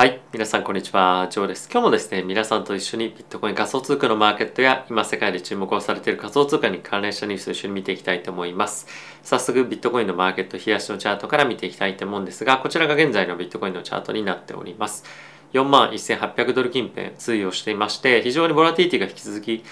はい。皆さん、こんにちは。ジョーです。今日もですね、皆さんと一緒にビットコイン仮想通貨のマーケットや今世界で注目をされている仮想通貨に関連したニュースを一緒に見ていきたいと思います。早速、ビットコインのマーケット、冷やしのチャートから見ていきたいと思うんですが、こちらが現在のビットコインのチャートになっております。4万1800ドル近辺推移をしていまして、非常にボラティティが引き続き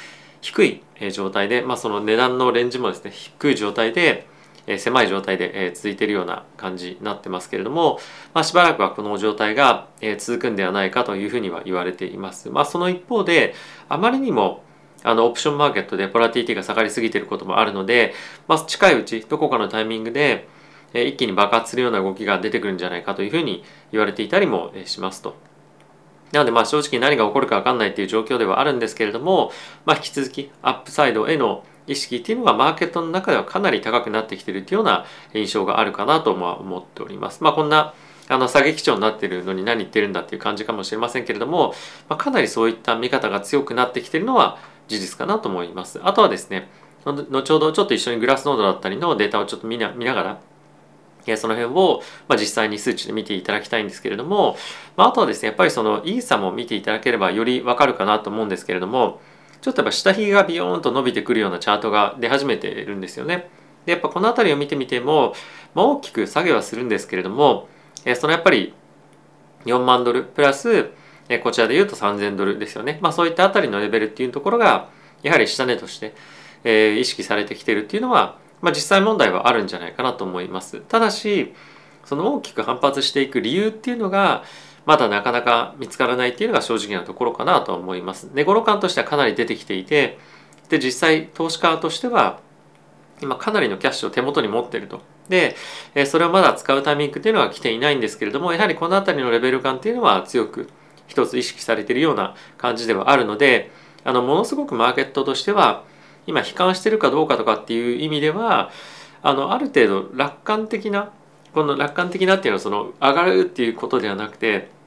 低い状態で、まあ、その値段のレンジもですね、低い状態で、え狭い状態で、え続いているような感じになってますけれども、まあ、しばらくはこの状態が、え続くんではないかというふうには言われています。まあ、その一方であまりにもあのオプションマーケットでポラティティが下がりすぎていることもあるので、まあ、近いうちどこかのタイミングでえ一気に爆発するような動きが出てくるんじゃないかというふうに言われていたりもしますと。なのでまあ正直何が起こるか分かんないっていう状況ではあるんですけれども、まあ、引き続きアップサイドへの意識っていうのがマーケットの中ではかなり高くなってきているというような印象があるかなと思っております。まあ、こんなあの下げ基調になってるのに何言ってるんだっていう感じかもしれませんけれども、まあ、かなりそういった見方が強くなってきてるのは事実かなと思います。あとはですね、後ほどちょっと一緒にグラスノードだったりのデータをちょっと見な見ながら、その辺を、まあ、実際に数値で見ていただきたいんですけれども、まあ、あとはですね、やっぱりそのイーサも見ていただければよりわかるかなと思うんですけれども、ちょっとやっぱ下髭がビヨーンと伸びてくるようなチャートが出始めてるんですよね。でやっぱこの辺りを見てみても、まあ、大きく下げはするんですけれども、えそのやっぱり4万ドルプラス、えこちらで言うと3000ドルですよね。まあそういったあたりのレベルっていうところがやはり下値として、えー、意識されてきてるっていうのは、まあ、実際問題はあるんじゃないかなと思います。ただしその大きく反発していく理由っていうのがまだなかなか見つからないっていうのが正直なところかなと思います。寝頃感としてはかなり出てきていてで実際投資家としては今かなりのキャッシュを手元に持ってると。でそれをまだ使うタイミングっていうのは来ていないんですけれどもやはりこの辺りのレベル感っていうのは強く一つ意識されているような感じではあるのであのものすごくマーケットとしては今悲観してるかどうかとかっていう意味ではあのある程度楽観的なこの楽観的なっていうのはその上がるっていうことではなくて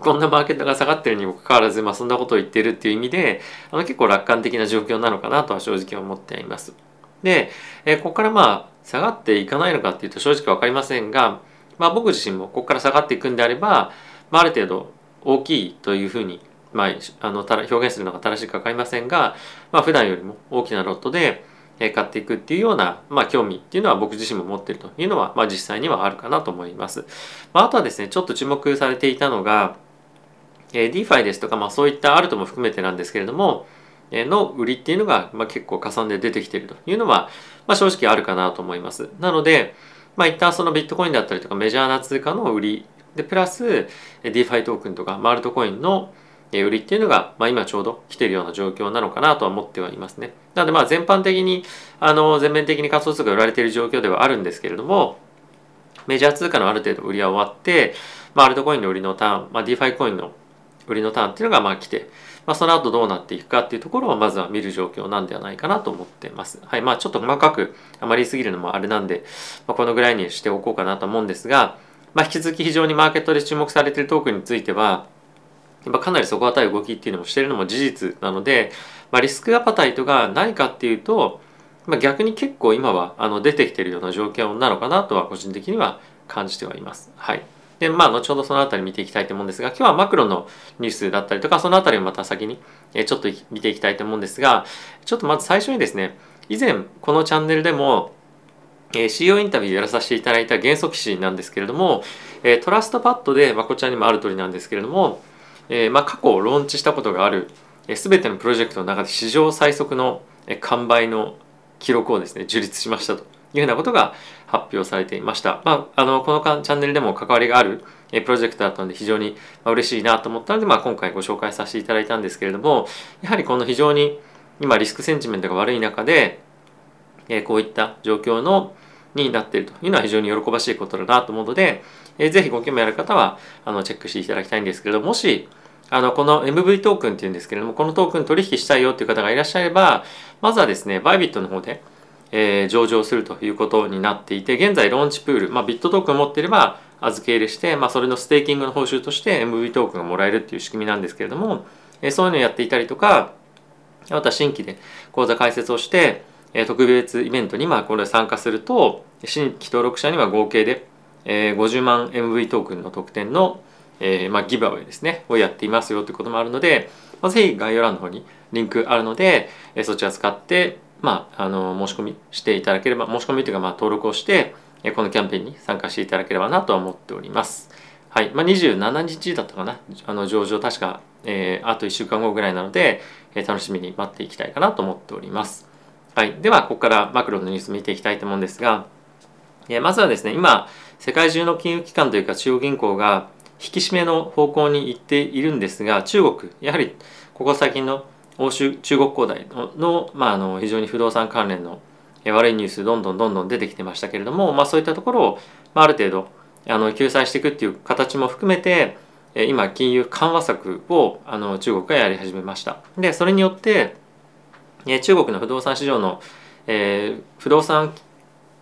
こんなマーケットが下がってるにもかかわらず、まあ、そんなことを言ってるっていう意味であの結構楽観的な状況なのかなとは正直思っています。で、えここからまあ下がっていかないのかっていうと正直分かりませんが、まあ、僕自身もここから下がっていくんであれば、まあ、ある程度大きいというふうに、まあ、あの表現するのが正しいか分かりませんが、まあ、普段よりも大きなロットで買っていくっていうような、まあ、興味っていうのは僕自身も持っているというのは、まあ、実際にはあるかなと思います。まあ、あとはですねちょっと注目されていたのがえー、DeFi ですとか、まあ、そういったアルトも含めてなんですけれども、え、の売りっていうのが、まあ、結構かさんで出てきてるというのは、まあ、正直あるかなと思います。なので、まあ、一旦そのビットコインだったりとかメジャーな通貨の売りでプラス DeFi トークンとかマルトコインの売りっていうのが、まあ、今ちょうど来てるような状況なのかなとは思ってはいますね。なのでまあ全般的にあの全面的に仮想通貨売られている状況ではあるんですけれどもメジャー通貨のある程度売りは終わって、まあ、アルトコインの売りのターン、まあ、DeFi コインの売りのターンっていうのがまあ来て、まあ、その後どうなっていくかっていうところをまずは見る状況なんではないかなと思ってます。はい。まあちょっと細かくあまり言い過ぎるのもあれなんで、まあ、このぐらいにしておこうかなと思うんですが、まあ引き続き非常にマーケットで注目されているトークンについては、やっぱかなり底堅い動きっていうのもしているのも事実なので、まあ、リスクアパタイトがないかっていうと、まあ、逆に結構今はあの出てきているような状況なのかなとは個人的には感じてはいます。はい。で、まあ、後ほどそのあたり見ていきたいと思うんですが、今日はマクロのニュースだったりとか、そのあたりをまた先にちょっと見ていきたいと思うんですが、ちょっとまず最初にですね、以前このチャンネルでも、え CEO インタビューやらさせていただいた元素騎士なんですけれども、えトラストパッドで、まあ、こちらにもある通りなんですけれども、えまあ、過去ローンチしたことがある、え全てのプロジェクトの中で史上最速の完売の記録をですね樹立しましたと。いうふうなことが発表されていました。まあ、あのこのチャンネルでも関わりがあるプロジェクトだったので非常に嬉しいなと思ったので、まあ、今回ご紹介させていただいたんですけれどもやはりこの非常に今リスクセンチメントが悪い中でこういった状況のになっているというのは非常に喜ばしいことだなと思うので、ぜひご興味ある方はあのチェックしていただきたいんですけれどももしあのこの MV トークンっていうんですけれどもこのトークン取引したいよっていう方がいらっしゃればまずはですねバイビットの方でえー、上場するということになっていて現在ローンチプール、まあ、 BIT トークンを持っていれば預け入れして、まあ、それのステーキングの報酬として MV トークンがもらえるっていう仕組みなんですけれども、えー、そういうのをやっていたりとかあとは新規で口座開設をして、えー、特別イベントにまあこれ参加すると新規登録者には合計で、えー、50万 MV トークンの特典のえー、まあ、ギブアウェイですねをやっていますよということもあるので、まあ、ぜひ概要欄の方にリンクあるので、えー、そちら使って、まあ、あの申し込みしていただければ申し込みというかまあ登録をして、このキャンペーンに参加していただければなとは思っております。はい、まあ、27日だったかなあの上場確か、えー、あと1週間後ぐらいなので、えー、楽しみに待っていきたいかなと思っております。はい、ではここからマクロのニュース見ていきたいと思うんですが、えー、まずはですね今世界中の金融機関というか中央銀行が引き締めの方向に行っているんですが中国やはりここ最近の欧州中国恒大の,、まあ、あの非常に不動産関連の悪いニュースどんどんどんどん出てきてましたけれども、まあ、そういったところを、まあ、ある程度あの救済していくっていう形も含めて今金融緩和策をあの中国がやり始めました。でそれによって中国の不動産市場の、えー、不動産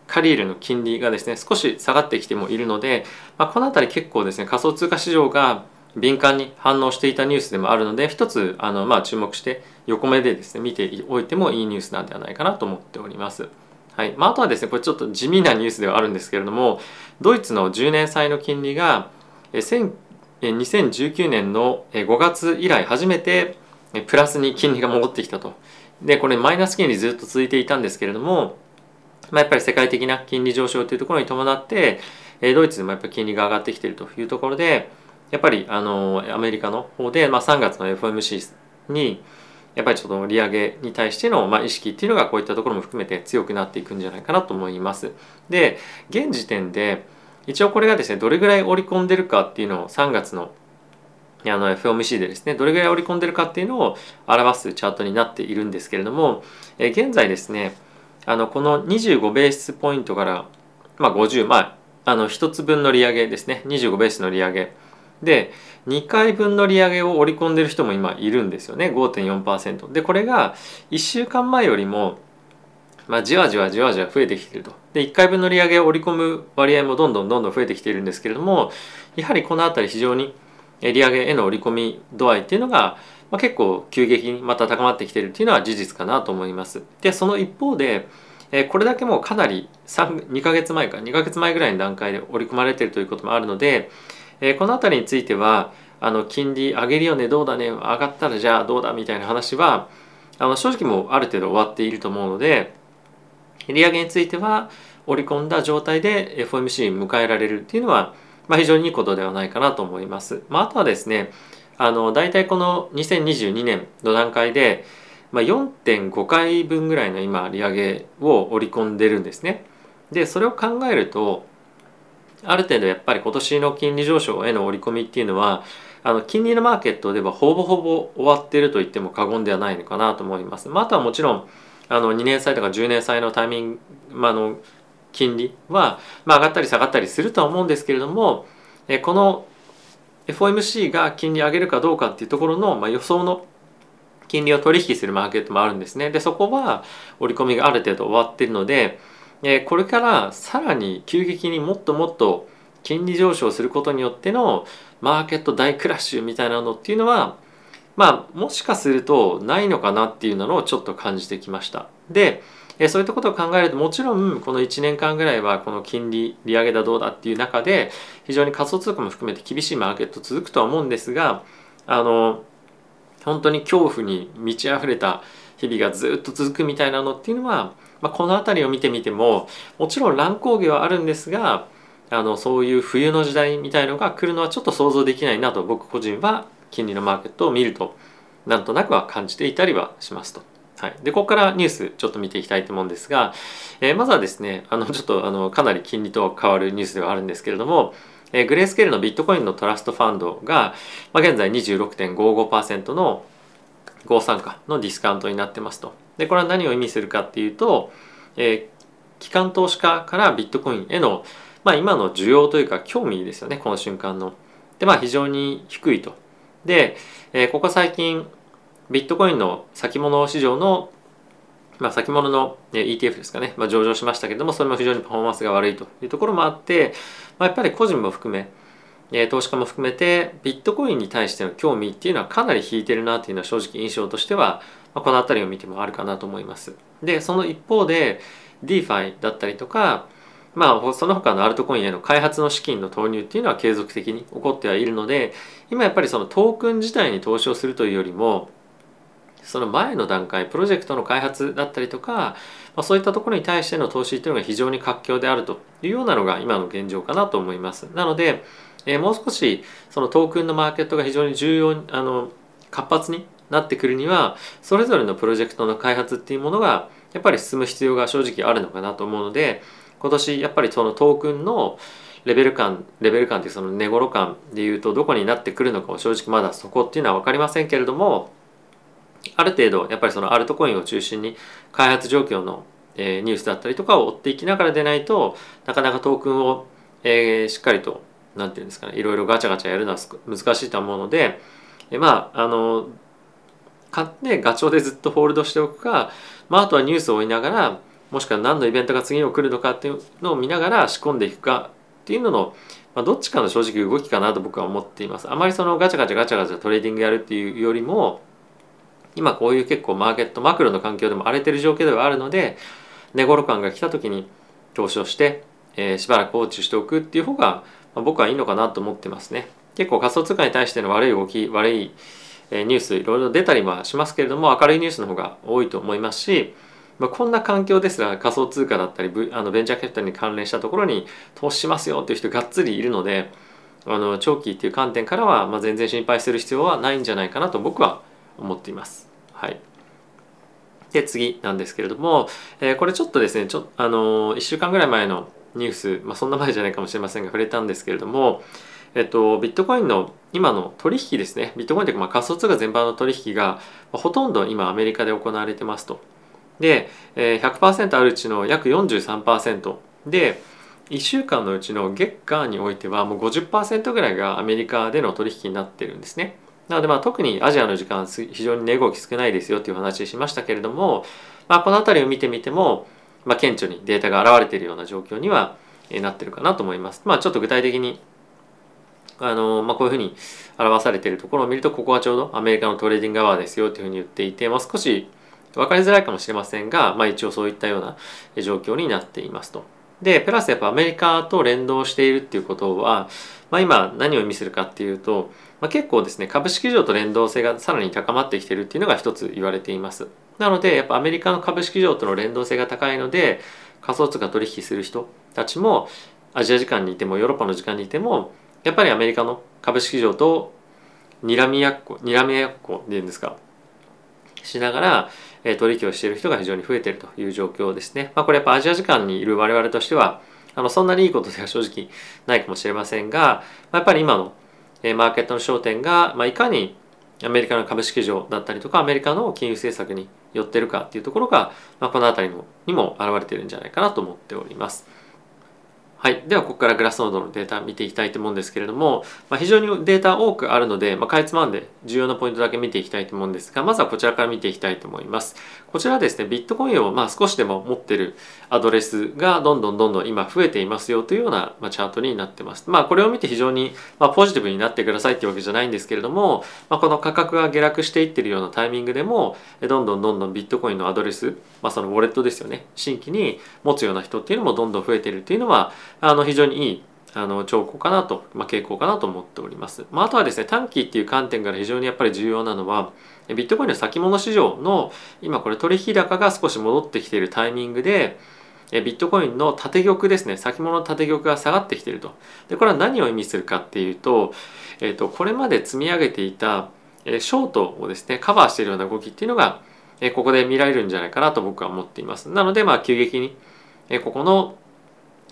借り入れの金利がですね少し下がってきてもいるので、まあ、この辺り結構ですね仮想通貨市場が敏感に反応していたニュースでもあるので一つあの、まあ、注目して横目でですね見ておいてもいいニュースなんではないかなと思っております。はいまあ、あとはですねこれちょっと地味なニュースではあるんですけれどもドイツの10年債の金利が2019年の5月以来初めてプラスに金利が戻ってきたと。でこれマイナス金利ずっと続いていたんですけれども、まあ、やっぱり世界的な金利上昇というところに伴ってドイツでもやっぱり金利が上がってきているというところでやっぱりあのアメリカの方で、まあ、3月の FOMC にやっぱりちょっと利上げに対しての、まあ、意識っていうのがこういったところも含めて強くなっていくんじゃないかなと思います。で現時点で一応これがですねどれぐらい織り込んでるかっていうのを3月のあの FOMC でですねどれぐらい織り込んでるかっていうのを表すチャートになっているんですけれども、え現在ですねあのこの25ベースポイントから、まあ、50まああの1つ分の利上げですね25ベースの利上げで2回分の利上げを織り込んでる人も今いるんですよね5.4%でこれが1週間前よりもまあ、じわじわじわじわ増えてきてると。で、1回分の利上げを織り込む割合もどんどんどんどん増えてきているんですけれども、やはりこの辺り非常に利上げへの織り込み度合いっていうのが、まあ、結構急激にまた高まってきてるっていうのは事実かなと思います。で、その一方で、これだけもうかなり2ヶ月前か2ヶ月前ぐらいの段階で織り込まれているということもあるので、えこの辺りについてはあの金利上げるよねどうだね上がったらじゃあどうだみたいな話はあの正直もうある程度終わっていると思うので利上げについては織り込んだ状態で FOMC に迎えられるっていうのは、まあ、非常にいいことではないかなと思います。まあ、あとはですねあの大体この2022年の段階で、まあ、4.5回分ぐらいの今利上げを織り込んでるんですね。でそれを考えるとある程度やっぱり今年の金利上昇への織り込みっていうのはあの金利のマーケットではほぼほぼ終わっていると言っても過言ではないのかなと思います。まあ、あとはもちろんあの2年債とか10年債のタイミング、まあ、の金利は、まあ、上がったり下がったりするとは思うんですけれどもえこの FOMC が金利上げるかどうかっていうところの、まあ、予想の金利を取引するマーケットもあるんですね。でそこは織り込みがある程度終わっているのでえこれからさらに急激にもっともっと金利上昇することによってのマーケット大クラッシュみたいなのっていうのはまあもしかするとないのかなっていうのをちょっと感じてきました。でそういったことを考えるともちろんこの1年間ぐらいはこの金利利上げだどうだっていう中で非常に仮想通貨も含めて厳しいマーケット続くとは思うんですがあの本当に恐怖に満ち溢れた日々がずっと続くみたいなのっていうのはまあ、この辺りを見てみてももちろん乱高下はあるんですがあのそういう冬の時代みたいのが来るのはちょっと想像できないなと僕個人は金利のマーケットを見るとなんとなくは感じていたりはしますと。はい、でここからニュースちょっと見ていきたいと思うんですが、えー、まずはですねあのちょっとあのかなり金利と変わるニュースではあるんですけれども、えー、グレースケールのビットコインのトラストファンドが、まあ、現在26.55%の合参加のディスカウントになってますと。でこれは何を意味するかっていうと、えー、機関投資家からビットコインへの、まあ、今の需要というか興味ですよねこの瞬間の。でまあ非常に低いと。で、えー、ここ最近ビットコインの先物市場のまあ、先物の ETF ですかね、まあ、上場しましたけどもそれも非常にパフォーマンスが悪いというところもあって、まあ、やっぱり個人も含め投資家も含めてビットコインに対しての興味っていうのはかなり引いてるなっていうのは正直印象としては、まこの辺りを見てもあるかなと思います。でその一方で DeFi だったりとか、まあその他のアルトコインへの開発の資金の投入っていうのは継続的に起こってはいるので今やっぱりそのトークン自体に投資をするというよりもその前の段階プロジェクトの開発だったりとか、まあ、そういったところに対しての投資というのが非常に活況であるというようなのが今の現状かなと思います。なので、えー、もう少しそのトークンのマーケットが非常に重要あの活発になってくるにはそれぞれのプロジェクトの開発っていうものがやっぱり進む必要が正直あるのかなと思うので今年やっぱりそのトークンのレベル感レベル感っていうその値頃感でいうとどこになってくるのかを正直まだそこっていうのは分かりませんけれどもある程度やっぱりそのアルトコインを中心に開発状況の、ニュースだったりとかを追っていきながらでないとなかなかトークンを、しっかりと何て言うんですかねいろいろガチャガチャやるのは難しいと思うので、まああの買ってガチョウでずっとホールドしておくか、まあ、あとはニュースを追いながらもしくは何のイベントが次に来るのかっていうのを見ながら仕込んでいくかっていうのの、まあ、どっちかの正直動きかなと僕は思っています。あまりそのガチャガチャガチャガチャトレーディングやるっていうよりも今こういう結構マーケットマクロの環境でも荒れてる状況ではあるので寝頃感が来た時に投資をして、えー、しばらく放置しておくっていう方が、まあ、僕はいいのかなと思ってますね。結構仮想通貨に対しての悪い動き悪いニュースいろいろ出たりはしますけれども明るいニュースの方が多いと思いますし、まあ、こんな環境ですら仮想通貨だったりあのベンチャーキャピタルに関連したところに投資しますよっていう人がっつりいるのであの長期っていう観点からは、まあ、全然心配する必要はないんじゃないかなと僕は思っています。はい、で次なんですけれども、えー、これちょっとですねちょあの1週間ぐらい前のニュース、まあ、そんな前じゃないかもしれませんが触れたんですけれども、えっと、ビットコインの今の取引ですねビットコインというかまあ仮想通貨全般の取引が、ほとんど今アメリカで行われてますと。で、えー、100%あるうちの約43%で1週間のうちの月間においてはもう50%ぐらいがアメリカでの取引になってるんですね。なのでまあ特にアジアの時間非常に値動き少ないですよっていう話しましたけれども、まあ、この辺りを見てみても、まあ、顕著にデータが現れているような状況にはなってるかなと思います。まあ、ちょっと具体的にあの、まあ、こういうふうに表されているところを見るとここはちょうどアメリカのトレーディングアワーですよというふうに言っていて、まあ、少し分かりづらいかもしれませんが、まあ、一応そういったような状況になっていますと。でプラスやっぱアメリカと連動しているっていうことは、まあ、今何を意味するかっていうと、まあ、結構ですね株式市場と連動性がさらに高まってきてるっていうのが一つ言われていますなのでやっぱアメリカの株式市場との連動性が高いので仮想通貨取引する人たちもアジア時間にいてもヨーロッパの時間にいてもやっぱりアメリカの株式市場と睨みやっこ睨みやっこでいうんですかしながらえ取引をしている人が非常に増えているという状況ですね。まあ、これやっぱアジア時間にいる我々としてはあのそんなにいいことでは正直ないかもしれませんが、まあ、やっぱり今のえマーケットの焦点が、まあ、いかにアメリカの株式市場だったりとかアメリカの金融政策に寄ってるかっていうところが、まあ、この辺りにも現れているんじゃないかなと思っております。はい。では、ここからグラスノードのデータ見ていきたいと思うんですけれども、まあ、非常にデータ多くあるので、まあ、かいつまんで重要なポイントだけ見ていきたいと思うんですが、まずはこちらから見ていきたいと思います。こちらですね、ビットコインをまあ少しでも持ってるアドレスがどんどんどんどん今増えていますよというような、ま、チャートになってます。まあ、これを見て非常に、ま、ポジティブになってくださいっていうわけじゃないんですけれども、まあ、この価格が下落していってるようなタイミングでも、どんどんどんどんビットコインのアドレス、まあ、そのウォレットですよね、新規に持つような人っていうのもどんどん増えてるっていうのは、あの非常にいいあの兆候かなと、まあ、傾向かなと思っております。まあ、あとはですね短期っていう観点から非常にやっぱり重要なのはビットコインの先物市場の今これ取引高が少し戻ってきているタイミングでビットコインの縦玉ですね先物縦玉が下がってきているとでこれは何を意味するかっていうと,、えーと、これまで積み上げていたショートをですねカバーしているような動きっていうのがここで見られるんじゃないかなと僕は思っていますなのでまあ急激にここの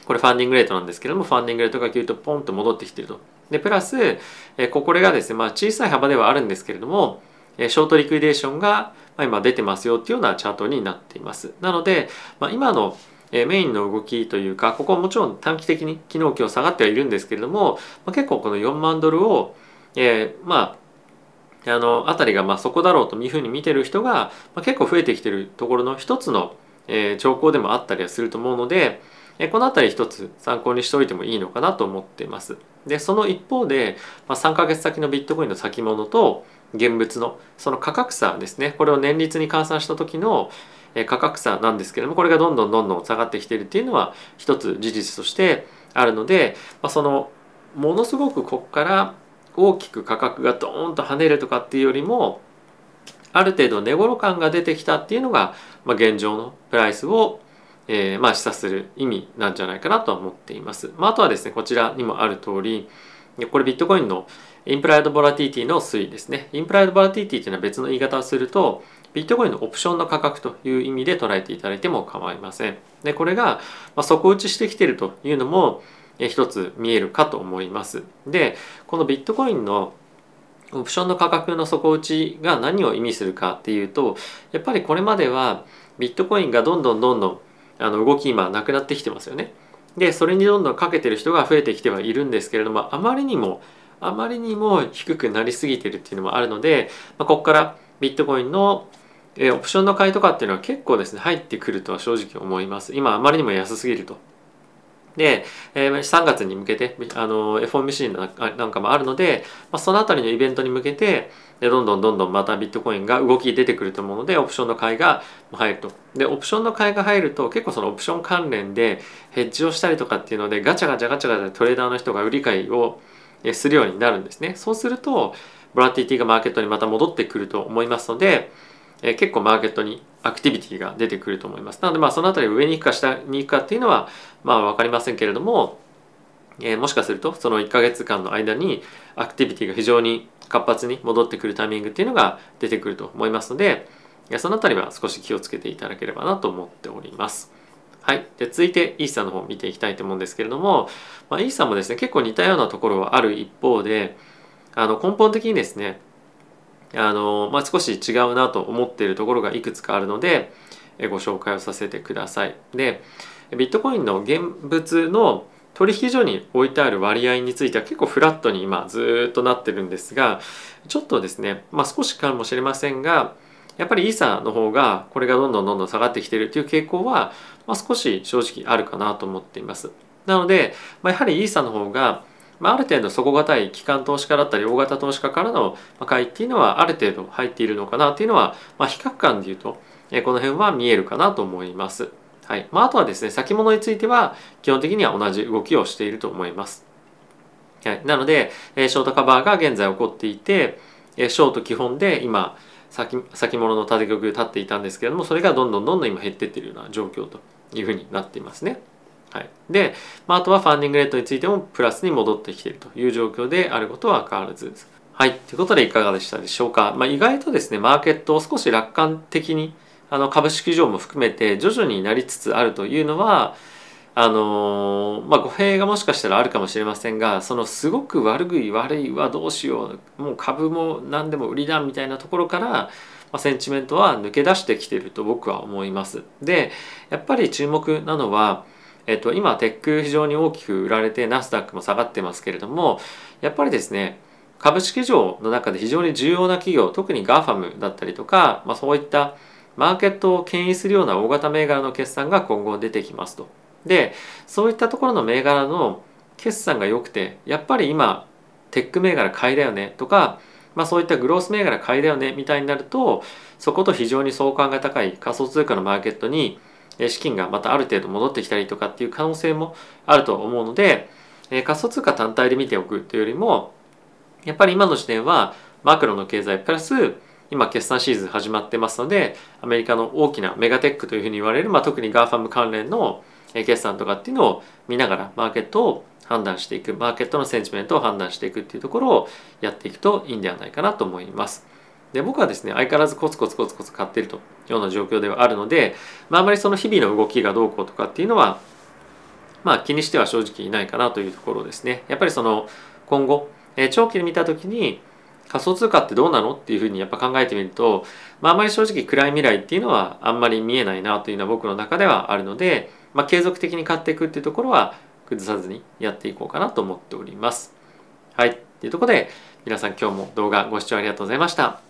これファンディングレートなんですけどもファンディングレートが急とポンと戻ってきてると。でプラスえここれがですね、まあ、小さい幅ではあるんですけれどもえショートリクイデーションが今出てますよっていうようなチャートになっています。なので、まあ、今のメインの動きというかここはもちろん短期的に昨日今日下がってはいるんですけれども、まあ、結構この4万ドルを、えー、まああのあたりがまあそこだろうというふうに見てる人が、まあ、結構増えてきてるところの一つの、えー、兆候でもあったりはすると思うので、この辺り一つ参考にしておいてもいいのかなと思っています。でその一方で、まあ、3ヶ月先のビットコインの先物と現物のその価格差ですねこれを年率に換算した時の価格差なんですけれどもこれがどんどんどんどん下がってきているっていうのは一つ事実としてあるので、まあ、そのものすごくここから大きく価格がドーンと跳ねるとかっていうよりもある程度値頃感が出てきたっていうのが、まあ、現状のプライスを、えー、まあ示唆する意味なんじゃないかなとは思っています。まあ、あとはですねこちらにもある通りこれビットコインのインプライドボラティティの推移ですね。インプライドボラティティというのは別の言い方をするとビットコインのオプションの価格という意味で捉えていただいても構いません。でこれが、ま、底打ちしてきているというのも一つ見えるかと思います。でこのビットコインのオプションの価格の底打ちが何を意味するかっていうとやっぱりこれまではビットコインがどんどんどんどんあの動き今なくなってきてますよね。でそれにどんどんかけてる人が増えてきてはいるんですけれどもあまりにもあまりにも低くなりすぎてるっていうのもあるので、まあ、ここからビットコインのオプションの買いとかっていうのは結構ですね入ってくるとは正直思います今あまりにも安すぎるとで、えー、3月に向けてあの FOMC なんかもあるので、まあ、その辺りのイベントに向けてでどんどんどんどんまたビットコインが動き出てくると思うのでオプションの買いが入ると。でオプションの買いが入ると結構そのオプション関連でヘッジをしたりとかっていうのでガチャガチャガチャガチャトレーダーの人が売り買いをするようになるんですね。そうするとボラティティがマーケットにまた戻ってくると思いますのでえ結構マーケットにアクティビティが出てくると思います。なのでまあその辺り上に行くか下に行くかっていうのはまあ分かりませんけれども、えー、もしかするとその1ヶ月間の間にアクティビティが非常に活発に戻ってくるタイミングっていうのが出てくると思いますのでその辺りは少し気をつけていただければなと思っております。はい。で、続いてイーサの方を見ていきたいと思うんですけれども、まあ、イーサもですね、結構似たようなところはある一方で、あの根本的にですね、あの、まあ、少し違うなと思っているところがいくつかあるのでご紹介をさせてください。でビットコインの現物の取引所に置いてある割合については結構フラットに今ずっとなってるんですがちょっとですね、まあ、少しかもしれませんがやっぱりイーサの方がこれがどんどんどんどん下がってきてるっていう傾向は、まあ、少し正直あるかなと思っています。なので、まあ、やはりイーサの方がまあ、ある程度底堅い機関投資家だったり大型投資家からの買いっていうのはある程度入っているのかなっていうのは、まあ、比較感でいうとこの辺は見えるかなと思います。はいまあ、あとはですね先物については基本的には同じ動きをしていると思います。はい、なのでショートカバーが現在起こっていてショート基本で今先物の縦玉立っていたんですけれどもそれがどんどんどんどん今減っていってるような状況というふうになっていますね。はい、で、まあ、あとはファンディングレートについてもプラスに戻ってきているという状況であることは変わらずです。はい。ということでいかがでしたでしょうか。まあ、意外とですね、マーケットを少し楽観的にあの株式上も含めて徐々になりつつあるというのは、あのー、まあ、語弊がもしかしたらあるかもしれませんがそのすごく悪い悪いはどうしようもう株も何でも売りだみたいなところから、まあ、センチメントは抜け出してきていると僕は思います。でやっぱり注目なのはえっと、今テック非常に大きく売られてナスダックも下がってますけれどもやっぱりですね株式上の中で非常に重要な企業特に GAFAM だったりとか、まあ、そういったマーケットを牽引するような大型銘柄の決算が今後出てきますと。でそういったところの銘柄の決算が良くてやっぱり今テック銘柄買いだよねとか、まあ、そういったグロース銘柄買いだよねみたいになるとそこと非常に相関が高い仮想通貨のマーケットに資金がまたある程度戻ってきたりとかっていう可能性もあると思うのでえ仮想通貨単体で見ておくというよりもやっぱり今の時点はマクロの経済プラス今決算シーズン始まってますのでアメリカの大きなメガテックというふうに言われる、まあ、特に GAFAM 関連の決算とかっていうのを見ながらマーケットを判断していくマーケットのセンチメントを判断していくっていうところをやっていくといいんではないかなと思います。で僕はですね相変わらずコツコツコツコツ買ってるというような状況ではあるので、まあ、あまりその日々の動きがどうこうとかっていうのはまあ気にしては正直いないかなというところですねやっぱりその今後、えー、長期で見た時に仮想通貨ってどうなのっていうふうにやっぱ考えてみると、まあ、あまり正直暗い未来っていうのはあんまり見えないなというのは僕の中ではあるので、まあ、継続的に買っていくっていうところは崩さずにやっていこうかなと思っております。はい。というところで皆さん今日も動画ご視聴ありがとうございました。